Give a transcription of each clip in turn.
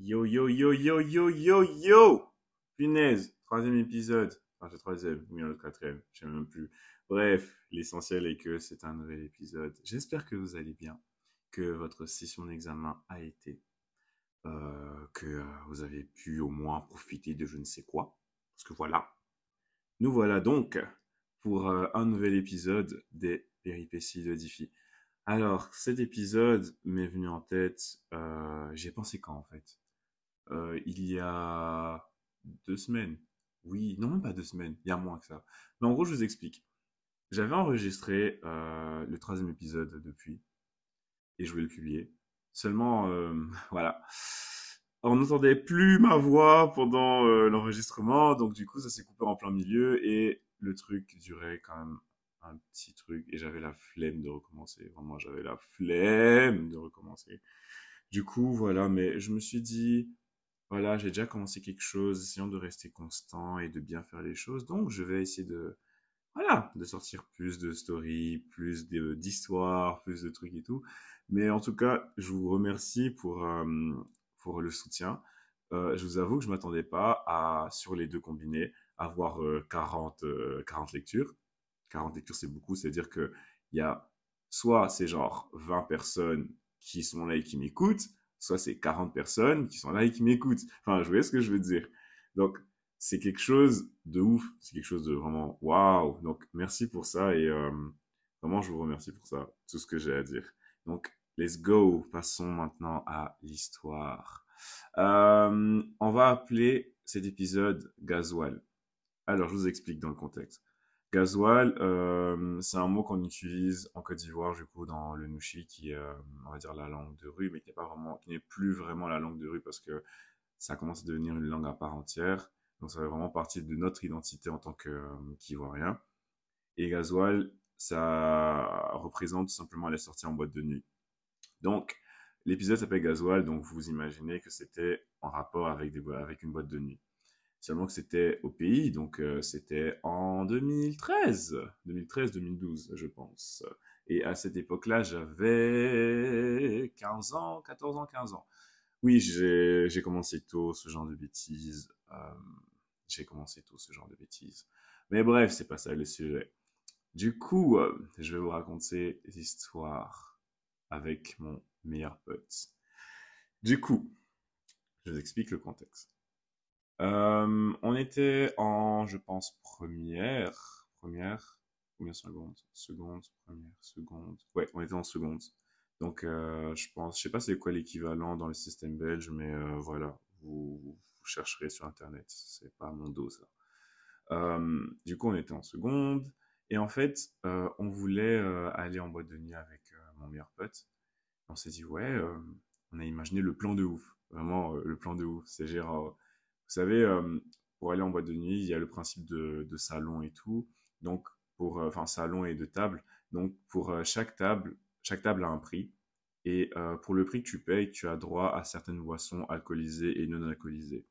Yo, yo, yo, yo, yo, yo, yo Punaise Troisième épisode. Enfin, c'est troisième, ou bien le quatrième, je sais même plus. Bref, l'essentiel est que c'est un nouvel épisode. J'espère que vous allez bien, que votre session d'examen a été, euh, que euh, vous avez pu au moins profiter de je ne sais quoi. Parce que voilà. Nous voilà donc pour euh, un nouvel épisode des péripéties de Diffie. Alors, cet épisode m'est venu en tête, euh, j'ai pensé quand en fait? Euh, Il y a deux semaines. Oui, non, même pas deux semaines, il y a moins que ça. Mais en gros, je vous explique. J'avais enregistré euh, le troisième épisode depuis, et je voulais le publier. Seulement, euh, voilà, on n'entendait plus ma voix pendant l'enregistrement, donc du coup, ça s'est coupé en plein milieu, et le truc durait quand même un petit truc, et j'avais la flemme de recommencer. Vraiment, j'avais la flemme de recommencer. Du coup, voilà, mais je me suis dit, voilà, j'ai déjà commencé quelque chose, essayons de rester constant et de bien faire les choses, donc je vais essayer de voilà, de sortir plus de stories, plus d'histoires, plus de trucs et tout. Mais en tout cas, je vous remercie pour, euh, pour le soutien. Euh, je vous avoue que je m'attendais pas à, sur les deux combinés, avoir euh, 40, euh, 40 lectures. 40 lectures, c'est beaucoup, c'est-à-dire que il y a soit c'est genre 20 personnes qui sont là et qui m'écoutent, soit c'est 40 personnes qui sont là et qui m'écoutent. Enfin, je vois ce que je veux dire? Donc, c'est quelque chose de ouf, c'est quelque chose de vraiment waouh. Donc merci pour ça et euh, vraiment je vous remercie pour ça, tout ce que j'ai à dire. Donc let's go, passons maintenant à l'histoire. Euh, on va appeler cet épisode Gasoil. Alors je vous explique dans le contexte. Gasoil, euh, c'est un mot qu'on utilise en Côte d'Ivoire, du coup, dans le Nushi, qui est, euh, on va dire, la langue de rue, mais qui n'est pas vraiment, qui n'est plus vraiment la langue de rue parce que ça commence à devenir une langue à part entière. Donc ça fait vraiment partie de notre identité en tant euh, qu'Ivoirien. Et Gasoil, ça représente tout simplement les sorties en boîte de nuit. Donc, l'épisode s'appelle Gasoil, donc vous imaginez que c'était en rapport avec, des, avec une boîte de nuit. Seulement que c'était au pays, donc euh, c'était en 2013, 2013-2012, je pense. Et à cette époque-là, j'avais 15 ans, 14 ans, 15 ans. Oui, j'ai commencé tôt ce genre de bêtises. euh, j'ai commencé tôt ce genre de bêtises. Mais bref, c'est pas ça le sujet. Du coup, euh, je vais vous raconter l'histoire avec mon meilleur pote. Du coup, je vous explique le contexte. Euh, on était en, je pense, première, première, combien seconde? Seconde, première, seconde. Ouais, on était en seconde. Donc, euh, je pense, je sais pas c'est quoi l'équivalent dans le système belge, mais euh, voilà, vous, vous chercherez sur Internet. C'est pas mon dos, ça. Euh, du coup, on était en seconde. Et en fait, euh, on voulait euh, aller en boîte de nuit avec mon meilleur pote. On s'est dit, ouais, on a imaginé le plan de ouf. Vraiment, le plan de ouf. C'est genre, savez, euh, pour aller en boîte de nuit, il y a le principe de, salon et tout. Donc, pour, euh, enfin, salon et de table. Donc, pour euh, chaque table, chaque table a un prix. Et pour le prix que tu payes, tu as droit à certaines boissons alcoolisées et non alcoolisées.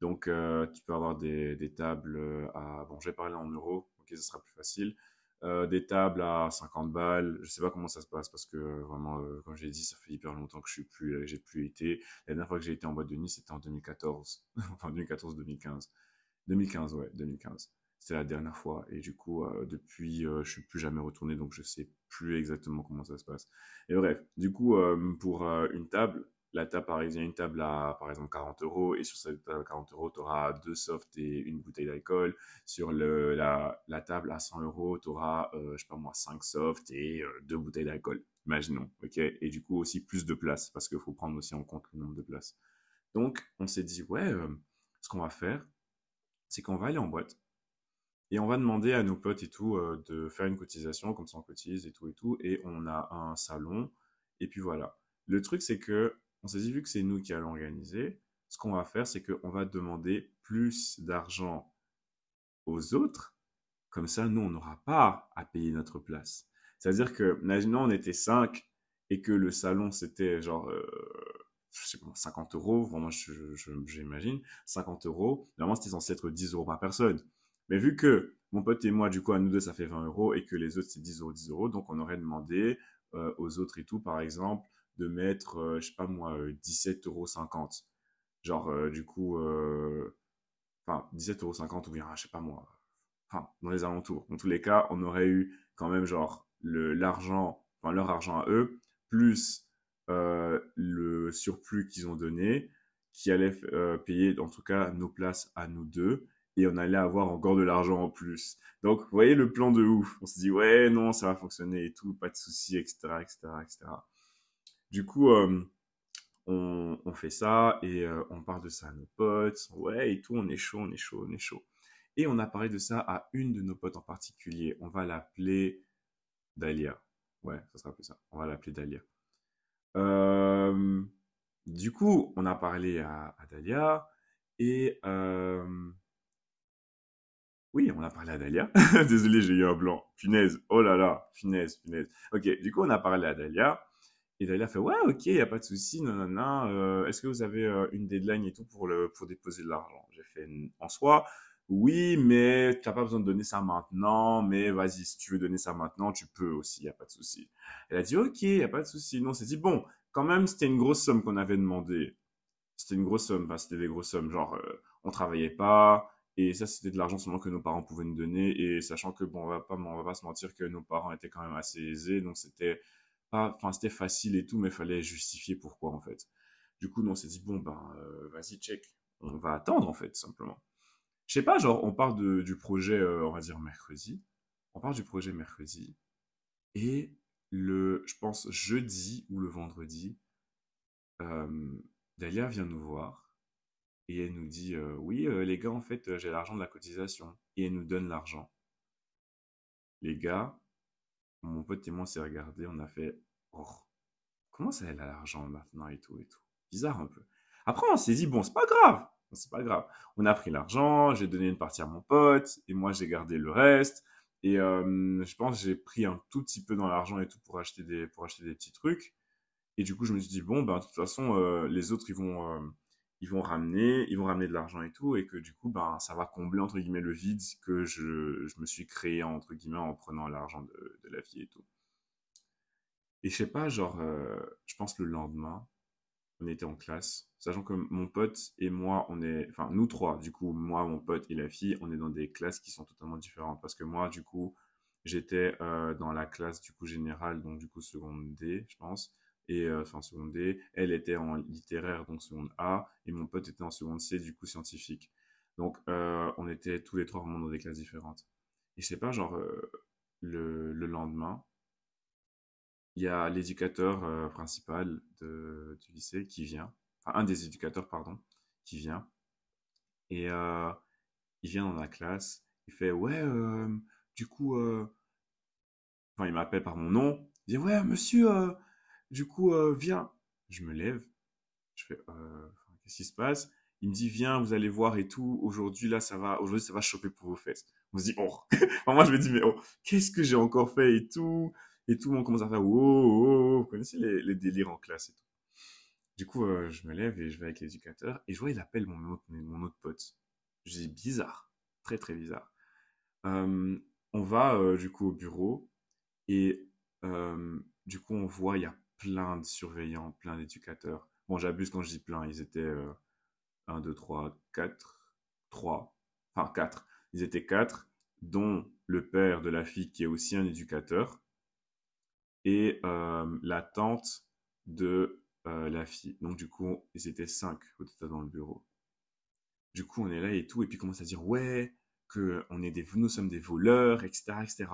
Donc, tu peux avoir des, tables à... Bon, je vais parler en euros, ok, ce sera plus facile. Euh, des tables à 50 balles. Je sais pas comment ça se passe parce que euh, vraiment, euh, comme j'ai dit, ça fait hyper longtemps que je suis plus, euh, j'ai plus été. La dernière fois que j'ai été en boîte de nuit, c'était en 2014. Enfin, 2014-2015. 2015, ouais, 2015. C'était la dernière fois. Et du coup, depuis, je suis plus jamais retourné, donc je sais plus exactement comment ça se passe. Et bref, du coup, pour une table, la table parisienne, une table à, par exemple, 40 euros, et sur cette table à 40 euros, tu auras deux softs et une bouteille d'alcool. Sur le, la, table à 100 euros, tu auras, euh, je sais pas moi, 5 softs et euh, deux bouteilles d'alcool. Imaginons, ok? Et du coup, aussi plus de place, parce qu'il faut prendre aussi en compte le nombre de places. Donc, on s'est dit, ouais, euh, ce qu'on va faire, c'est qu'on va aller en boîte et on va demander à nos potes et tout euh, de faire une cotisation, comme ça on cotise et tout et tout, et on a un salon, et puis voilà. Le truc, c'est que on s'est dit, vu que c'est nous qui allons organiser, ce qu'on va faire, c'est qu'on va demander plus d'argent aux autres, comme ça, nous, on n'aura pas à payer notre place. C'est-à-dire que, imaginons, on était 5 et que le salon, c'était genre, euh, je sais pas, 50 euros, vraiment, j'imagine, 50 euros. Normalement, c'était censé être 10 euros par personne. Mais vu que mon pote et moi, du coup, à nous deux, ça fait 20 euros et que les autres, c'est 10 euros, 10 euros, donc on aurait demandé euh, aux autres et tout, par exemple, de mettre, euh, je sais pas moi, euh, 17,50 euros. Genre, euh, du coup, euh, enfin, 17,50€ ou bien, je sais pas moi, enfin, dans les alentours. Dans tous les cas, on aurait eu quand même, genre, l'argent, enfin, leur argent à eux, plus euh, le surplus qu'ils ont donné, qui allait payer, en tout cas, nos places à nous deux et on allait avoir encore de l'argent en plus. Donc, vous voyez le plan de ouf. On se dit, ouais, non, ça va fonctionner et tout, pas de souci, etc., etc., etc. Du coup, euh, on, fait ça et euh, on parle de ça à nos potes. Ouais, et tout, on est chaud, on est chaud, on est chaud. Et on a parlé de ça à une de nos potes en particulier. On va l'appeler Dahlia. Ouais, ça sera plus ça. On va l'appeler Dahlia. Euh, du coup, on a parlé à, Dahlia et oui, on a parlé à Dahlia. Désolé, j'ai eu un blanc. Punaise. Oh là là. Punaise, punaise. Ok, du coup, on a parlé à Dahlia. Et Dahlia fait Ouais, ok, il n'y a pas de souci. Non, non, non. Euh, est-ce que vous avez euh, une deadline et tout pour, le, pour déposer de l'argent? J'ai fait En soi, oui, mais tu n'as pas besoin de donner ça maintenant. Mais vas-y, si tu veux donner ça maintenant, tu peux aussi. Il n'y a pas de souci. Elle a dit Ok, il n'y a pas de souci. Non, c'est dit Bon, quand même, c'était une grosse somme qu'on avait demandé. C'était une grosse somme. Enfin, c'était des grosses sommes. Genre, euh, on travaillait pas et ça, c'était de l'argent seulement que nos parents pouvaient nous donner. Et sachant que, bon, on va pas, on va pas se mentir que nos parents étaient quand même assez aisés. Donc, c'était enfin, c'était facile et tout, mais fallait justifier pourquoi, en fait. Du coup, on s'est dit, bon, ben, euh, vas-y, check. On va attendre, en fait, simplement. Je sais pas, genre, on parle de, du projet, euh, on va dire, mercredi. On parle du projet mercredi. Et le, je pense, jeudi ou le vendredi, euh, Dalia vient nous voir et elle nous dit euh, Oui, les gars, en fait, j'ai l'argent de la cotisation. Et elle nous donne l'argent. Les gars, mon pote et moi, s'est regardé, on a fait Comment ça, elle a l'argent maintenant et tout et tout? Bizarre un peu. Après, on s'est dit Bon, c'est pas grave. C'est pas grave. On a pris l'argent, j'ai donné une partie à mon pote, et moi, j'ai gardé le reste. Et je pense j'ai pris un tout petit peu dans l'argent et tout pour acheter des, pour acheter des petits trucs. Et du coup, je me suis dit, bon, ben, de toute façon, les autres, ils vont, ils vont ramener, ils vont ramener de l'argent et tout, et que du coup, ben, ça va combler entre guillemets le vide que je, je me suis créé entre guillemets en prenant l'argent de, de, la vie et tout. Et je sais pas, genre, euh, je pense le lendemain, on était en classe, sachant que mon pote et moi, on est, enfin nous trois, du coup, moi, mon pote et la fille, on est dans des classes qui sont totalement différentes, parce que moi, du coup, j'étais euh, dans la classe du coup générale, donc du coup seconde D, je pense et euh, enfin seconde D. Elle était en littéraire, donc seconde A, et mon pote était en seconde C, du coup scientifique. Donc on était tous les trois vraiment dans des classes différentes. Et je sais pas, genre le, lendemain, il y a l'éducateur principal de, du lycée qui vient, enfin un des éducateurs pardon, qui vient, et il vient dans la classe, il fait ouais, du coup, enfin il m'appelle par mon nom, il dit ouais monsieur du coup, euh, viens. Je me lève. Je fais, euh, qu'est-ce qui se passe? Il me dit, viens, vous allez voir et tout. Aujourd'hui, là, ça va, aujourd'hui, ça va choper pour vos fesses. On se dit, oh. moi, je me dis, mais oh, qu'est-ce que j'ai encore fait et tout? Et tout le monde commence à faire, Vous connaissez les, délires en classe et tout. Du coup, euh, je me lève et je vais avec l'éducateur. Et je vois, il appelle mon autre, mon autre pote. Je dis, bizarre. Très, très bizarre. on va, du coup, au bureau. Et du coup, on voit, il y a plein de surveillants, plein d'éducateurs. Bon, j'abuse quand je dis plein, ils étaient 1, 2, 3, 4, 3, enfin 4. Ils étaient 4, dont le père de la fille qui est aussi un éducateur et euh, la tante de euh, la fille. Donc du coup, ils étaient 5 au total dans le bureau. Du coup, on est là et tout, et puis commence à dire ouais, que on est des, nous sommes des voleurs, etc., etc.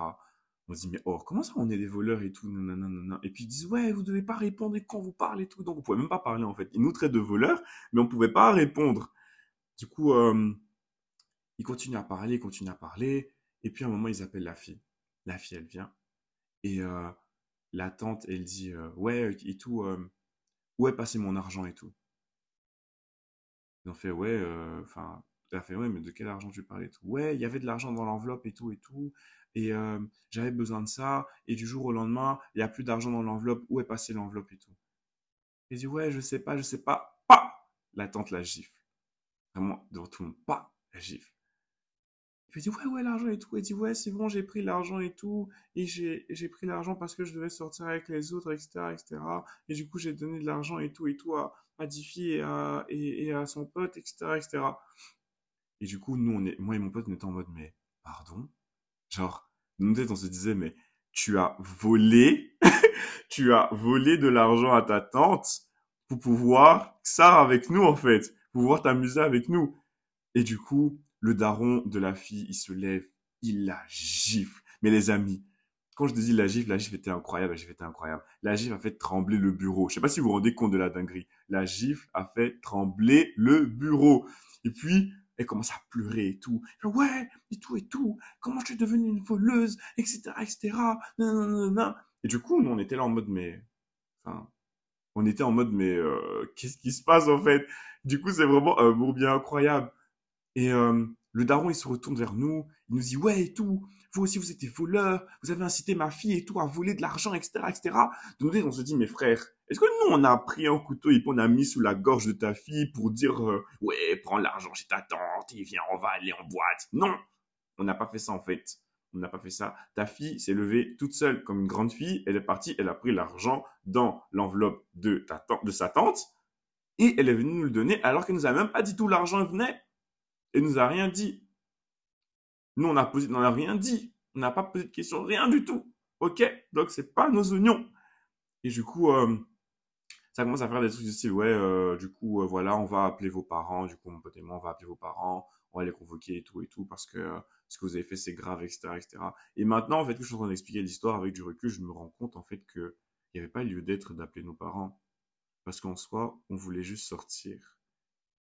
On se dit, mais oh, comment ça, on est des voleurs et tout, non Et puis ils disent, ouais, vous devez pas répondre quand vous parlez et tout. Donc on pouvait même pas parler en fait. Ils nous traitent de voleurs, mais on pouvait pas répondre. Du coup, euh, ils continuent à parler, ils continuent à parler. Et puis à un moment, ils appellent la fille. La fille, elle vient. Et la tante, elle dit, euh, ouais, et tout, où est passé mon argent et tout? Ils ont fait, ouais, enfin, elle a fait, ouais, mais de quel argent tu parlais tout? Ouais, il y avait de l'argent dans l'enveloppe et tout et tout et euh, j'avais besoin de ça, et du jour au lendemain, il n'y a plus d'argent dans l'enveloppe, où est passée l'enveloppe et tout. Il dit, ouais, je sais pas, je sais pas, pas La tante la gifle. Vraiment, devant tout le monde, pas la gifle. Il me dit, ouais, ouais, l'argent et tout. Il dit, ouais, c'est bon, j'ai pris l'argent et tout. Et j'ai, pris l'argent parce que je devais sortir avec les autres, etc., etc. Et du coup, j'ai donné de l'argent et tout et tout à, à Diffie et à, et, à son pote, etc., etc. Et du coup, nous, on est, moi et mon pote, on était en mode, mais, pardon? Genre, nous, on se disait, mais, tu as volé, tu as volé de l'argent à ta tante pour pouvoir ça avec nous, en fait, pouvoir t'amuser avec nous. Et du coup, le daron de la fille, il se lève, il la gifle. Mais les amis, quand je dis la gifle, la gifle était incroyable, la gifle était incroyable. La gifle a fait trembler le bureau. Je sais pas si vous vous rendez compte de la dinguerie. La gifle a fait trembler le bureau. Et puis, elle commence à pleurer et tout. ouais, et tout, et tout. Comment je suis devenue une voleuse, etc., etc. Et du coup, nous, on était là en mode, mais, enfin, on était en mode, mais, euh, qu'est-ce qui se passe, en fait? Du coup, c'est vraiment un mot bien incroyable. Et euh, le daron, il se retourne vers nous, il nous dit ouais et tout, vous aussi vous êtes des voleurs, vous avez incité ma fille et tout à voler de l'argent, etc., etc. Donc on se dit mais frère, est-ce que nous on a pris un couteau et puis on a mis sous la gorge de ta fille pour dire euh, ouais prends l'argent chez ta tante et viens on va aller en boîte? Non, on n'a pas fait ça en fait. On n'a pas fait ça. Ta fille s'est levée toute seule comme une grande fille. Elle est partie, elle a pris l'argent dans l'enveloppe de, ta de sa tante et elle est venue nous le donner alors qu'elle nous a même pas dit tout l'argent venait et nous a rien dit. Nous, on a posé, on n'a rien dit. On n'a pas posé de questions, rien du tout. Ok? Donc, c'est pas nos oignons. Et du coup, euh, ça commence à faire des trucs du style, ouais, euh, du coup, euh, voilà, on va appeler vos parents. Du coup, mon pote et moi, on va appeler vos parents. On va les convoquer et tout et tout parce que ce que vous avez fait, c'est grave, etc., etc. Et maintenant, en fait, que je suis en train d'expliquer l'histoire avec du recul, je me rends compte, en fait, que il n'y avait pas lieu d'être d'appeler nos parents. Parce qu'en soi, on voulait juste sortir.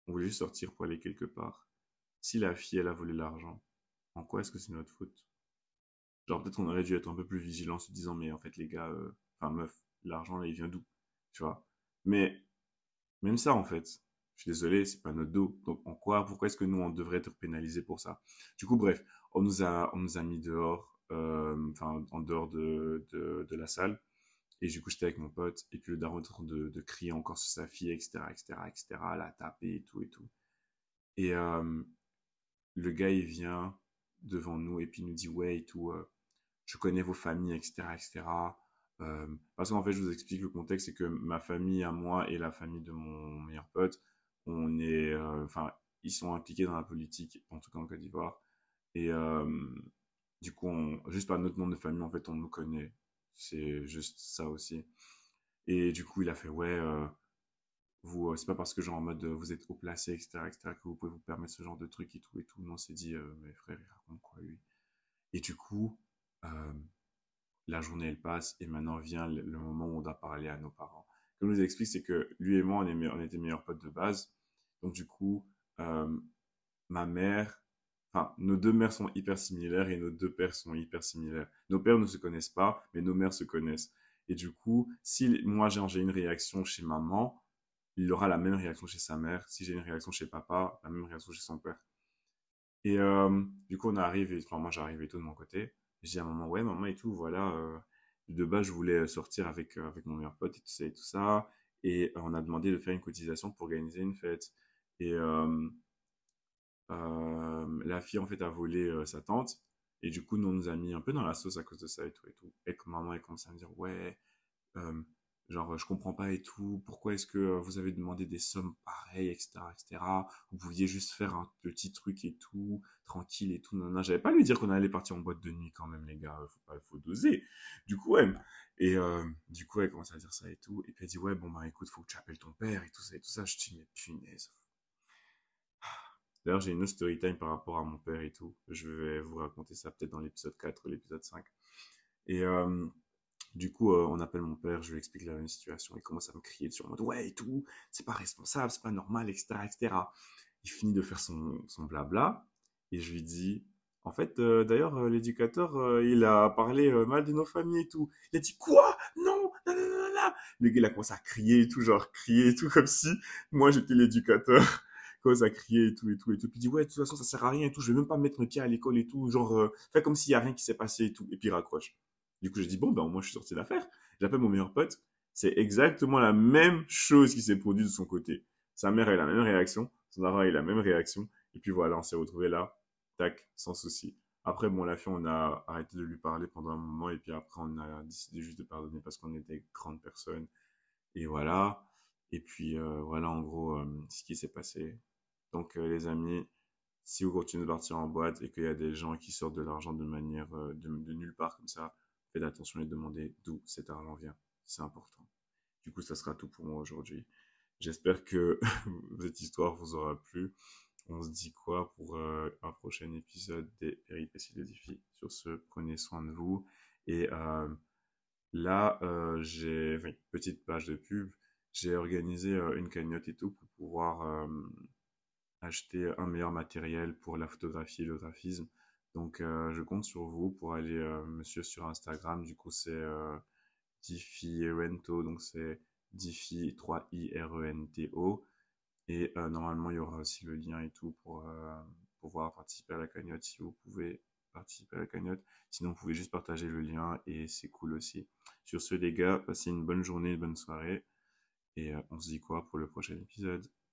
On voulait juste sortir pour aller quelque part si la fille, elle a volé l'argent, en quoi est-ce que c'est notre faute? Genre, peut-être qu'on aurait dû être un peu plus vigilant en se disant, mais en fait, les gars, euh, enfin, meuf, l'argent, là, il vient d'où? Tu vois? Mais, même ça, en fait, je suis désolé, c'est pas notre dos. Donc, en quoi, pourquoi est-ce que nous, on devrait être pénalisés pour ça? Du coup, bref, on nous a, on nous a mis dehors, euh, enfin, en dehors de, de, de, la salle. Et du coup, j'étais avec mon pote, et puis le daron était en train de, de crier encore sur sa fille, etc., etc., etc., la taper et tout et tout. Et, euh, le gars, il vient devant nous et puis il nous dit, ouais, et euh, je connais vos familles, etc., etc. Euh, parce qu'en fait, je vous explique le contexte, c'est que ma famille à moi et la famille de mon meilleur pote, on est, euh, enfin, ils sont impliqués dans la politique, en tout cas en Côte d'Ivoire. Et du coup, juste par notre nom de famille, en fait, on nous connaît. C'est juste ça aussi. Et du coup, il a fait, ouais, vous, euh, c'est pas parce que genre en mode euh, vous êtes haut placé, etc., etc., que vous pouvez vous permettre ce genre de truc et tout et tout. Non, c'est dit, euh, mes frères, ils racontent quoi, lui? Et du coup, la journée elle passe et maintenant vient le, moment où on doit parler à nos parents. Comme je vous explique, c'est que lui et moi, on, on était meilleurs potes de base. Donc du coup, ma mère, enfin, nos deux mères sont hyper similaires et nos deux pères sont hyper similaires. Nos pères ne se connaissent pas, mais nos mères se connaissent. Et du coup, si moi j'ai une réaction chez maman, il aura la même réaction chez sa mère. Si j'ai une réaction chez papa, la même réaction chez son père. Et euh, du coup, on arrive, et, enfin, moi j'arrive et tout de mon côté. Je dis à maman, ouais, maman et tout, voilà. Euh, de base, je voulais sortir avec, euh, avec mon meilleur pote et tout ça et tout ça. Et on a demandé de faire une cotisation pour organiser une fête. Et la fille, en fait, a volé sa tante. Et du coup, nous, on nous a mis un peu dans la sauce à cause de ça et tout et tout. Et que maman, elle commence à me dire, ouais, genre je comprends pas et tout, pourquoi est-ce que euh, vous avez demandé des sommes pareilles, etc., etc. Vous pouviez juste faire un petit truc et tout, tranquille et tout. Non, j'avais pas lui dire qu'on allait partir en boîte de nuit quand même, les gars, faut pas, faut doser. Du coup, ouais, et euh, du coup, elle commence à dire ça et tout, et puis elle dit ouais, bon bah écoute, faut que tu appelles ton père et tout ça et tout ça. Je dis mais punaise. D'ailleurs, j'ai une autre story time par rapport à mon père et tout. Je vais vous raconter ça peut-être dans l'épisode 4 ou l'épisode 5. Et euh, du coup, euh, on appelle mon père, je lui explique la même situation. Il commence à me crier dessus en mode ouais et tout, c'est pas responsable, c'est pas normal, etc., etc. Il finit de faire son, son blabla et je lui dis en fait, euh, d'ailleurs, euh, l'éducateur, il a parlé mal de nos familles et tout. Il a dit quoi? Non, non. Le gars, il a commencé à crier et tout, genre crier et tout, comme si moi j'étais l'éducateur. Commence à crier et tout et tout et tout. Puis il dit ouais, de toute façon, ça sert à rien et tout. Je vais même pas mettre mes pieds à l'école et tout. Genre, fais comme s'il y a rien qui s'est passé et tout. Et puis il raccroche. Du coup, j'ai dit, bon, ben, moi, je suis sorti d'affaire. J'appelle mon meilleur pote. C'est exactement la même chose qui s'est produite de son côté. Sa mère a eu la même réaction. Son enfant a eu la même réaction. Et puis voilà, on s'est retrouvé là tac, sans souci. Après, bon, la fille, on a arrêté de lui parler pendant un moment et puis après, on a décidé juste de pardonner parce qu'on était grandes personnes. Et voilà. Et puis, euh, voilà, en gros, euh, ce qui s'est passé. Donc, euh, les amis, si vous continuez de partir en boîte et qu'il y a des gens qui sortent de l'argent de manière de, de, nulle part comme ça, faites attention et demandez d'où cet argent vient. C'est important. Du coup, ça sera tout pour moi aujourd'hui. J'espère que cette histoire vous aura plu. On se dit quoi pour euh, un prochain épisode des péripéties de Diffie Sur ce, prenez soin de vous. Et euh, là, euh, j'ai une petite page de pub. J'ai organisé une cagnotte et tout pour pouvoir acheter un meilleur matériel pour la photographie et le graphisme. Donc, je compte sur vous pour aller me suivre sur Instagram. Du coup, c'est Diffie Rento. Donc, c'est Diffie 3-I-R-E-N-T-O. Et euh, normalement, il y aura aussi le lien et tout pour euh, pouvoir participer à la cagnotte si vous pouvez participer à la cagnotte. Sinon, vous pouvez juste partager le lien et c'est cool aussi. Sur ce, les gars, passez une bonne journée, une bonne soirée. Et euh, on se dit quoi pour le prochain épisode?